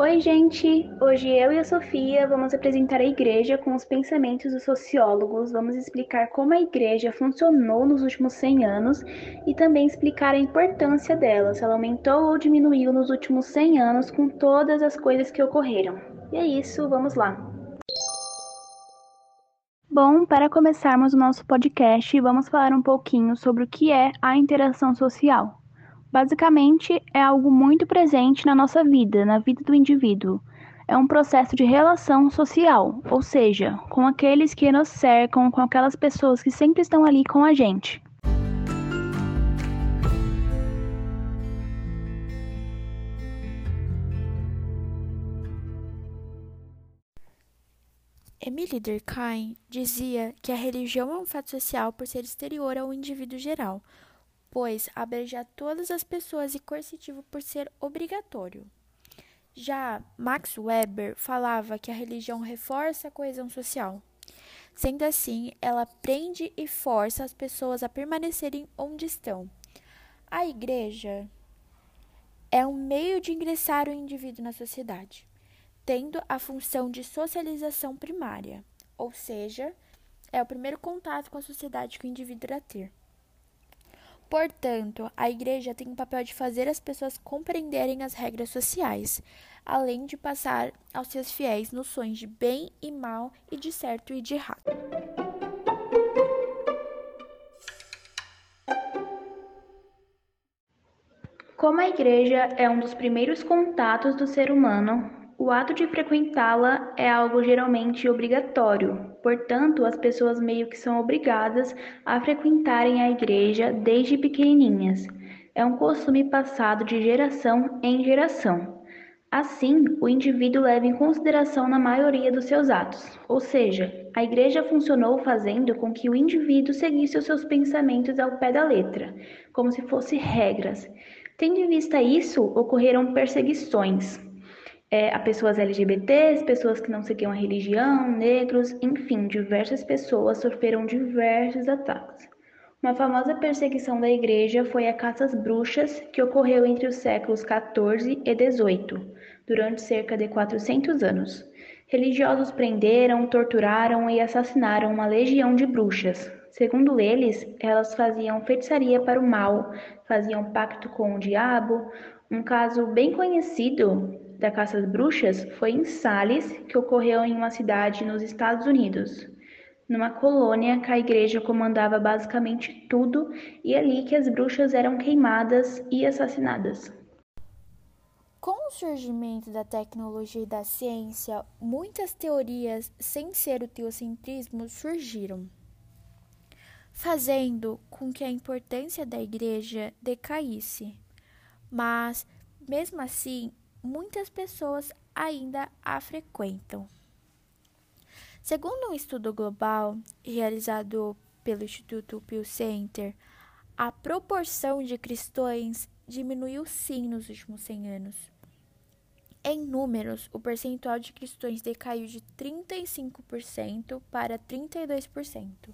Oi, gente! Hoje eu e a Sofia vamos apresentar a igreja com os pensamentos dos sociólogos, vamos explicar como a igreja funcionou nos últimos 100 anos e também explicar a importância dela, se ela aumentou ou diminuiu nos últimos 100 anos com todas as coisas que ocorreram. E é isso, vamos lá! Bom, para começarmos o nosso podcast, vamos falar um pouquinho sobre o que é a interação social. Basicamente, é algo muito presente na nossa vida, na vida do indivíduo. É um processo de relação social, ou seja, com aqueles que nos cercam, com aquelas pessoas que sempre estão ali com a gente. Emily Durkheim dizia que a religião é um fato social por ser exterior ao indivíduo geral, pois abrange todas as pessoas e coercitivo por ser obrigatório. Já Max Weber falava que a religião reforça a coesão social. Sendo assim, ela prende e força as pessoas a permanecerem onde estão. A igreja é um meio de ingressar o indivíduo na sociedade, tendo a função de socialização primária, ou seja, é o primeiro contato com a sociedade que o indivíduo irá ter. Portanto, a igreja tem o papel de fazer as pessoas compreenderem as regras sociais, além de passar aos seus fiéis noções de bem e mal e de certo e de errado. Como a igreja é um dos primeiros contatos do ser humano, o ato de frequentá-la é algo geralmente obrigatório, portanto, as pessoas meio que são obrigadas a frequentarem a igreja desde pequenininhas. É um costume passado de geração em geração. Assim, o indivíduo leva em consideração na maioria dos seus atos, ou seja, a igreja funcionou fazendo com que o indivíduo seguisse os seus pensamentos ao pé da letra, como se fossem regras. Tendo em vista isso, ocorreram perseguições, é, a pessoas LGBTs, pessoas que não seguiam a religião, negros, enfim, diversas pessoas sofreram diversos ataques. Uma famosa perseguição da igreja foi a caça às bruxas, que ocorreu entre os séculos 14 e 18, durante cerca de 400 anos. Religiosos prenderam, torturaram e assassinaram uma legião de bruxas. Segundo eles, elas faziam feitiçaria para o mal, faziam pacto com o diabo. Um caso bem conhecido da caça às bruxas foi em Sales, que ocorreu em uma cidade nos Estados Unidos. Numa colônia que a igreja comandava basicamente tudo e é ali que as bruxas eram queimadas e assassinadas. Com o surgimento da tecnologia e da ciência, muitas teorias sem ser o teocentrismo surgiram, fazendo com que a importância da igreja decaísse. Mas, mesmo assim, muitas pessoas ainda a frequentam. Segundo um estudo global realizado pelo Instituto Pew Center, a proporção de cristãos diminuiu sim nos últimos 100 anos. Em números, o percentual de cristãos decaiu de 35% para 32%.